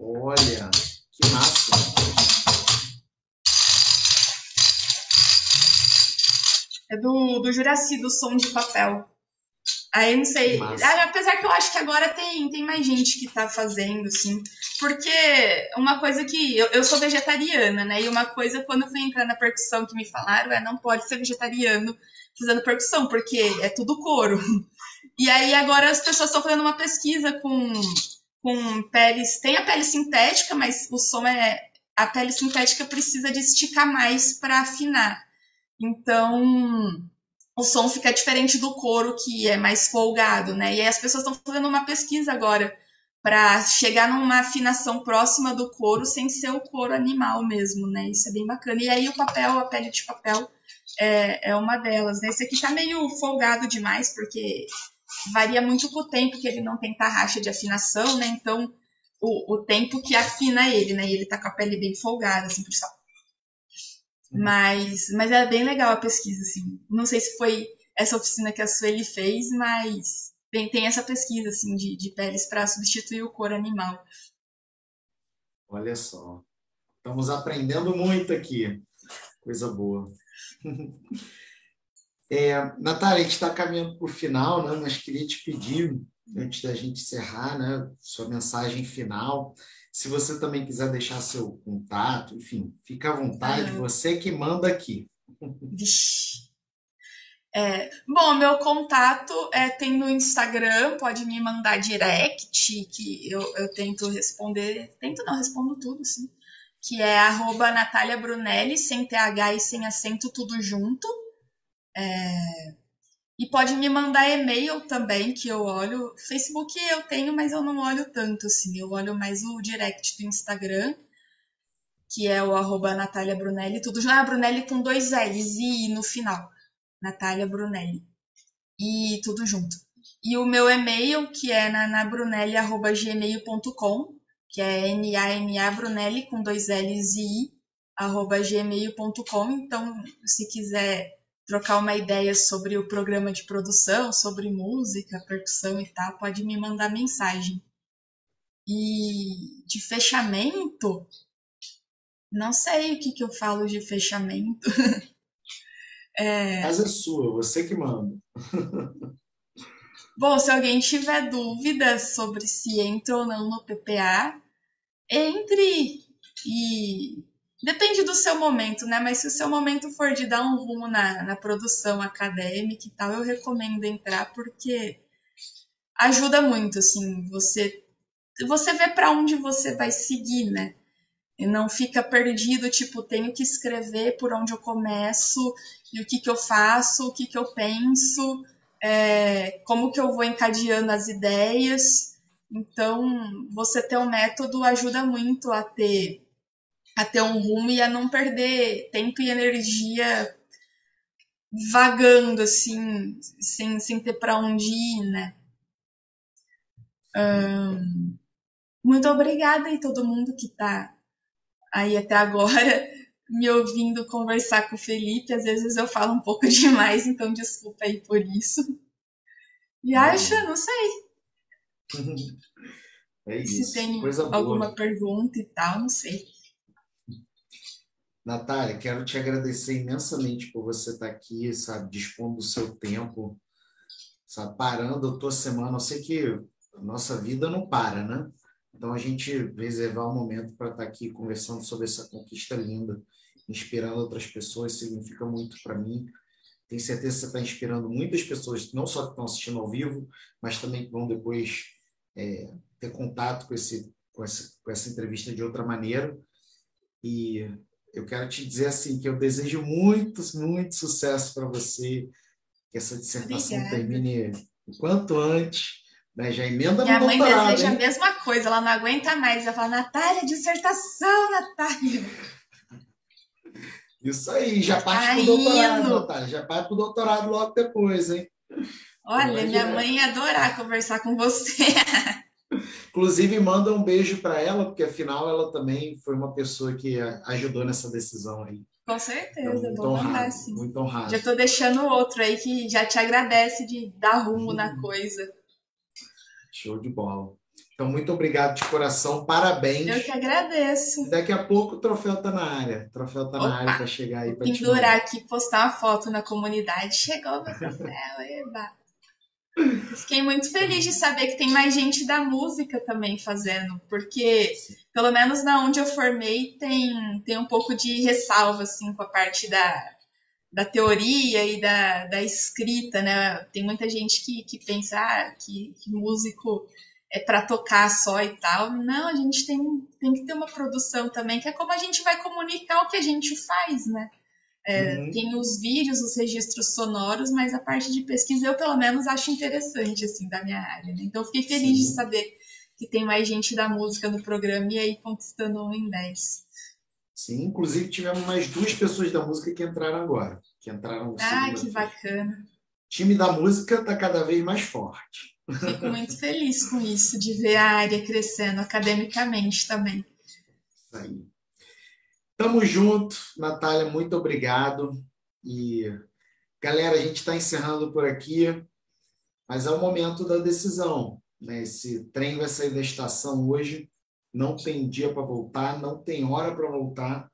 Olha, que massa! É do, do Juraci, do som de papel. Aí não sei. Apesar que eu acho que agora tem, tem mais gente que tá fazendo, assim. Porque uma coisa que. Eu, eu sou vegetariana, né? E uma coisa, quando eu fui entrar na percussão que me falaram, é não pode ser vegetariano fazendo percussão, porque é tudo couro. E aí agora as pessoas estão fazendo uma pesquisa com, com peles. Tem a pele sintética, mas o som é. A pele sintética precisa de esticar mais para afinar. Então o som fica diferente do couro, que é mais folgado, né? E aí as pessoas estão fazendo uma pesquisa agora para chegar numa afinação próxima do couro sem ser o couro animal mesmo, né? Isso é bem bacana. E aí o papel, a pele de papel é, é uma delas, né? Esse aqui tá meio folgado demais, porque varia muito com o tempo que ele não tem tarraxa de afinação, né? Então, o, o tempo que afina ele, né? E ele tá com a pele bem folgada, assim, pessoal. Uhum. Mas, mas é bem legal a pesquisa, assim. Não sei se foi essa oficina que a Sueli fez, mas tem, tem essa pesquisa, assim, de, de peles para substituir o couro animal. Olha só. Estamos aprendendo muito aqui. Coisa boa. É, Natália, a gente está caminhando para o final, né? mas queria te pedir, antes da gente encerrar, né, sua mensagem final. Se você também quiser deixar seu contato, enfim, fica à vontade, ah. você que manda aqui. É, bom, meu contato é, tem no Instagram, pode me mandar direct, que eu, eu tento responder, tento não, respondo tudo, sim, que é arroba Natália Brunelli, sem TH e sem acento, tudo junto. É, e pode me mandar e-mail também, que eu olho. Facebook eu tenho, mas eu não olho tanto, assim. Eu olho mais o direct do Instagram, que é o arroba Natália Brunelli, tudo já. Ah, Brunelli com dois L's e no final. Natália Brunelli. E tudo junto. E o meu e-mail, que é nanabrunelli.gmail.com, que é N-A-N-A Brunelli com dois L's e I, arroba gmail.com. Então, se quiser trocar uma ideia sobre o programa de produção, sobre música, percussão e tal, pode me mandar mensagem. E de fechamento, não sei o que, que eu falo de fechamento. é... Casa é sua, você que manda. Bom, se alguém tiver dúvidas sobre se entra ou não no PPA, entre e Depende do seu momento, né? Mas se o seu momento for de dar um rumo na, na produção acadêmica e tal, eu recomendo entrar porque ajuda muito, assim, você você vê para onde você vai seguir, né? E não fica perdido, tipo, tenho que escrever por onde eu começo e o que que eu faço, o que que eu penso, é, como que eu vou encadeando as ideias. Então, você ter um método ajuda muito a ter a ter um rumo e a não perder tempo e energia vagando assim, sem, sem ter para onde ir, né? Um, muito obrigada aí todo mundo que está aí até agora me ouvindo conversar com o Felipe. Às vezes eu falo um pouco demais, então desculpa aí por isso. E acho, não sei. É isso. Se tem alguma boa. pergunta e tal, não sei. Natália, quero te agradecer imensamente por você estar aqui, sabe, dispondo do seu tempo, sabe, parando a tua semana. Eu sei que a nossa vida não para, né? Então, a gente reservar um momento para estar aqui conversando sobre essa conquista linda, inspirando outras pessoas, significa muito para mim. Tenho certeza que você está inspirando muitas pessoas, não só que estão assistindo ao vivo, mas também que vão depois é, ter contato com, esse, com, essa, com essa entrevista de outra maneira. E eu quero te dizer assim que eu desejo muito, muito sucesso para você, que essa dissertação Obrigada. termine o quanto antes, Né? Já emenda Minha no mãe doutorado. deseja hein? a mesma coisa, ela não aguenta mais. Ela fala, Natália, dissertação, Natália. Isso aí, já parte Tá pro doutorado, indo. Natália. Já parte pro doutorado logo depois, hein? Olha, minha mãe ia adorar conversar com você. Inclusive, manda um beijo para ela, porque afinal ela também foi uma pessoa que ajudou nessa decisão aí. Com Então, certeza, muito vou mandar honrado, sim. muito honrado. Já tô deixando outro aí que já te agradece de dar rumo na coisa. Show de bola. Então, muito obrigado de coração, parabéns. Eu que agradeço. Daqui a pouco o troféu tá na área. O troféu tá Opa. na área para chegar aí para te pendurar aqui, postar uma foto na comunidade. Chegou meu troféu, eba. Fiquei muito feliz de saber que tem mais gente da música também fazendo, porque pelo menos na onde eu formei tem, tem um pouco de ressalva assim com a parte da, da teoria e da, da escrita, né? Tem muita gente que, que pensa ah, que, que músico é para tocar só e tal. Não, a gente tem, tem que ter uma produção também, que é como a gente vai comunicar o que a gente faz, né? É, Uhum. Tem os vídeos, os registros sonoros, mas a parte de pesquisa eu pelo menos acho interessante assim da minha área. né? Então fiquei feliz Sim. de saber que tem mais gente da música no programa e aí conquistando um em 10. Sim, inclusive tivemos mais duas pessoas da música que entraram agora. Que entraram Ah, que bacana. O time da música está cada vez mais forte. Fico muito feliz com isso, de ver a área crescendo academicamente também. Isso aí. Tamo junto, Natália, muito obrigado. E galera, a gente está encerrando por aqui, mas é o momento da decisão. Né? Esse trem vai sair da estação hoje, não tem dia para voltar, não tem hora para voltar,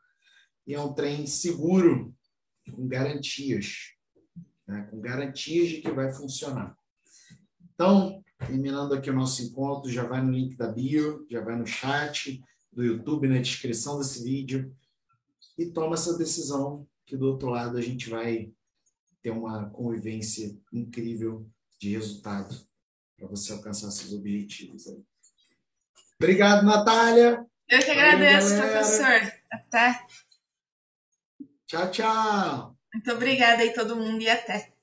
e é um trem seguro, com garantias, né? com garantias de que vai funcionar. Então, terminando aqui o nosso encontro, já vai no link da bio, já vai no chat do YouTube, na descrição desse vídeo, e toma essa decisão que do outro lado a gente vai ter uma convivência incrível de resultado para você alcançar seus objetivos. aí. Obrigado, Natália. Eu que agradeço, professor. Até. Tchau, tchau. Muito obrigada aí todo mundo e até.